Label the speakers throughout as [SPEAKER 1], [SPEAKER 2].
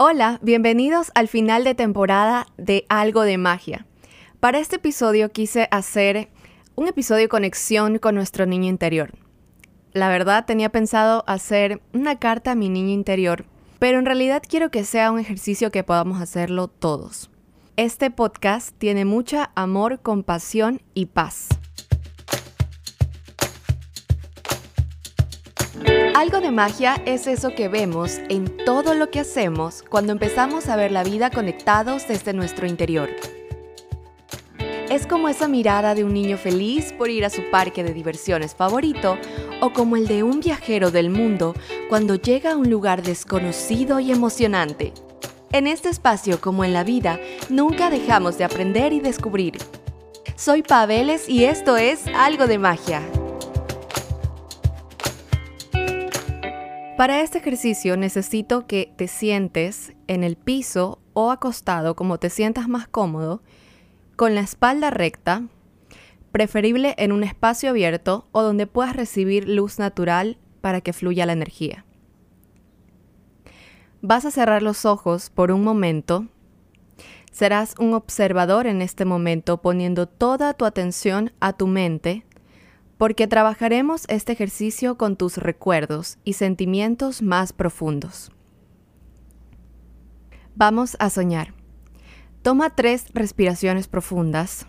[SPEAKER 1] Hola, bienvenidos al final de temporada de Algo de Magia. Para este episodio quise hacer un episodio de conexión con nuestro niño interior. La verdad tenía pensado hacer una carta a mi niño interior, pero en realidad quiero que sea un ejercicio que podamos hacerlo todos. Este podcast tiene mucha amor, compasión y paz. Algo de magia es eso que vemos en todo lo que hacemos cuando empezamos a ver la vida conectados desde nuestro interior. Es como esa mirada de un niño feliz por ir a su parque de diversiones favorito o como el de un viajero del mundo cuando llega a un lugar desconocido y emocionante. En este espacio, como en la vida, nunca dejamos de aprender y descubrir. Soy Paveles y esto es Algo de Magia. Para este ejercicio necesito que te sientes en el piso o acostado como te sientas más cómodo, con la espalda recta, preferible en un espacio abierto o donde puedas recibir luz natural para que fluya la energía. Vas a cerrar los ojos por un momento. Serás un observador en este momento poniendo toda tu atención a tu mente porque trabajaremos este ejercicio con tus recuerdos y sentimientos más profundos. Vamos a soñar. Toma tres respiraciones profundas.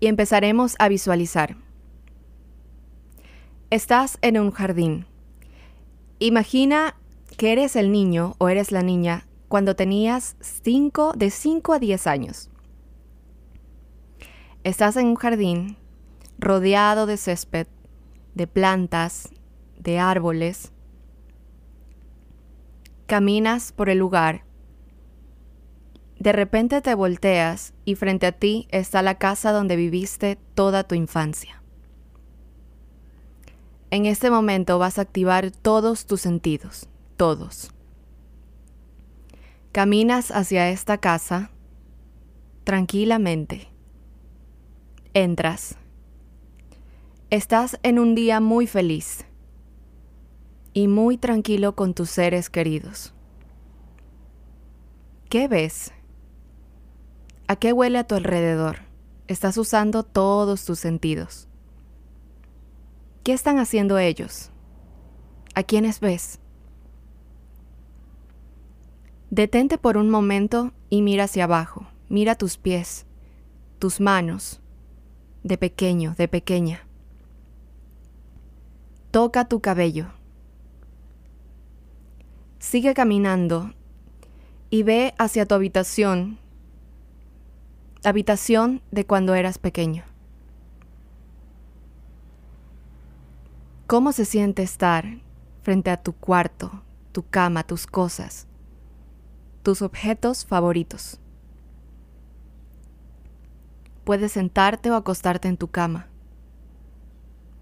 [SPEAKER 1] Y empezaremos a visualizar. Estás en un jardín. Imagina que eres el niño o eres la niña cuando tenías cinco, de 5 a 10 años. Estás en un jardín rodeado de césped, de plantas, de árboles. Caminas por el lugar de repente te volteas y frente a ti está la casa donde viviste toda tu infancia. En este momento vas a activar todos tus sentidos, todos. Caminas hacia esta casa tranquilamente. Entras. Estás en un día muy feliz y muy tranquilo con tus seres queridos. ¿Qué ves? ¿A qué huele a tu alrededor? Estás usando todos tus sentidos. ¿Qué están haciendo ellos? ¿A quiénes ves? Detente por un momento y mira hacia abajo. Mira tus pies, tus manos, de pequeño, de pequeña. Toca tu cabello. Sigue caminando y ve hacia tu habitación habitación de cuando eras pequeño. ¿Cómo se siente estar frente a tu cuarto, tu cama, tus cosas, tus objetos favoritos? Puedes sentarte o acostarte en tu cama.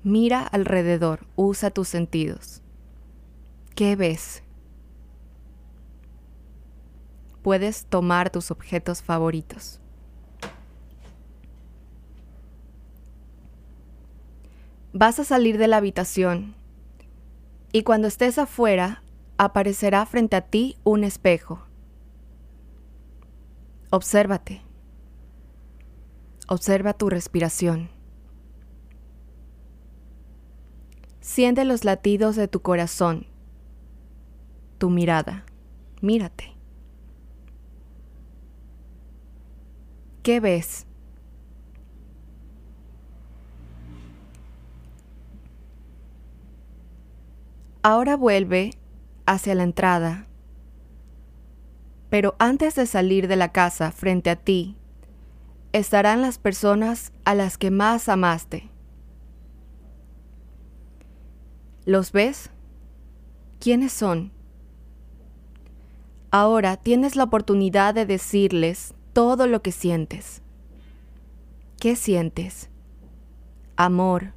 [SPEAKER 1] Mira alrededor, usa tus sentidos. ¿Qué ves? Puedes tomar tus objetos favoritos. Vas a salir de la habitación y cuando estés afuera aparecerá frente a ti un espejo. Obsérvate. Observa tu respiración. Siente los latidos de tu corazón, tu mirada. Mírate. ¿Qué ves? Ahora vuelve hacia la entrada. Pero antes de salir de la casa frente a ti, estarán las personas a las que más amaste. ¿Los ves? ¿Quiénes son? Ahora tienes la oportunidad de decirles todo lo que sientes. ¿Qué sientes? Amor,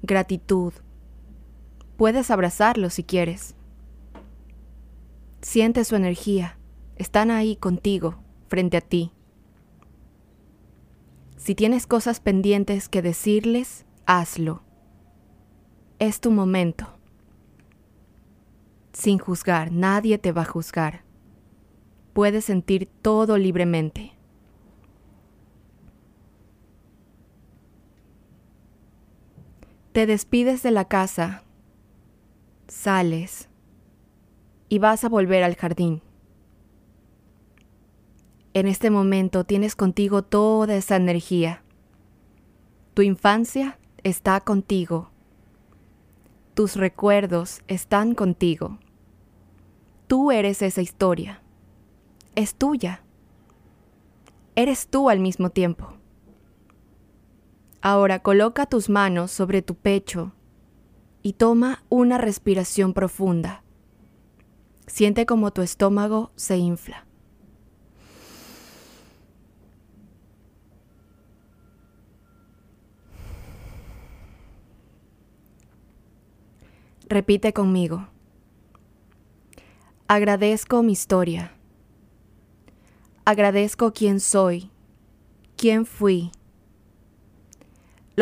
[SPEAKER 1] gratitud, Puedes abrazarlo si quieres. Siente su energía. Están ahí contigo, frente a ti. Si tienes cosas pendientes que decirles, hazlo. Es tu momento. Sin juzgar, nadie te va a juzgar. Puedes sentir todo libremente. Te despides de la casa, sales y vas a volver al jardín. En este momento tienes contigo toda esa energía. Tu infancia está contigo. Tus recuerdos están contigo. Tú eres esa historia. Es tuya. Eres tú al mismo tiempo. Ahora coloca tus manos sobre tu pecho y toma una respiración profunda. Siente como tu estómago se infla. Repite conmigo. Agradezco mi historia. Agradezco quién soy, quién fui,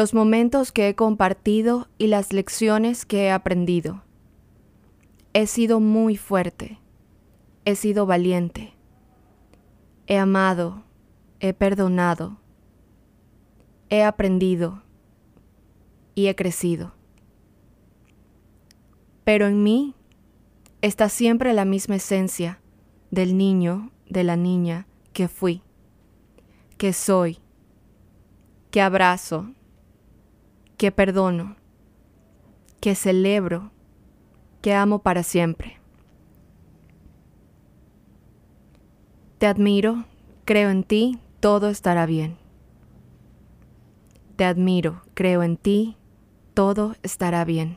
[SPEAKER 1] los momentos que he compartido y las lecciones que he aprendido. He sido muy fuerte, he sido valiente, he amado, he perdonado, he aprendido. Y he crecido. Pero en mí está siempre la misma esencia del niño, de la niña que fui, que soy, que abrazo, que perdono, que celebro, que amo para siempre. Te admiro, creo en ti, todo estará bien. Te admiro, creo en ti, todo estará bien.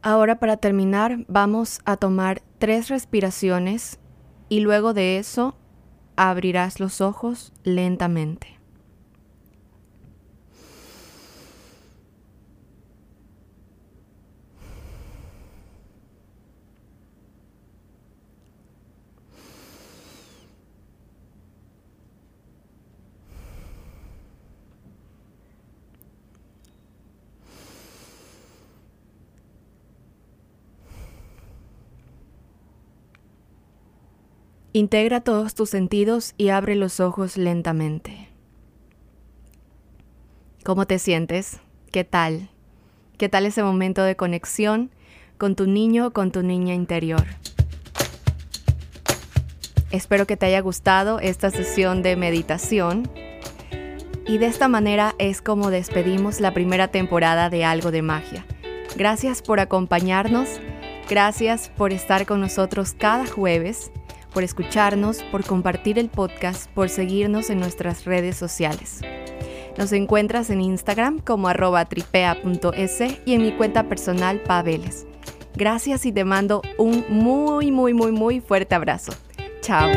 [SPEAKER 1] Ahora para terminar vamos a tomar tres respiraciones y luego de eso abrirás los ojos lentamente. Integra todos tus sentidos y abre los ojos lentamente. ¿Cómo te sientes? ¿Qué tal? ¿Qué tal ese momento de conexión con tu niño o con tu niña interior? Espero que te haya gustado esta sesión de meditación. Y de esta manera es como despedimos la primera temporada de Algo de Magia. Gracias por acompañarnos, gracias por estar con nosotros cada jueves por escucharnos, por compartir el podcast, por seguirnos en nuestras redes sociales. Nos encuentras en Instagram como arroba tripea.es y en mi cuenta personal Paveles. Gracias y te mando un muy, muy, muy, muy fuerte abrazo. Chao.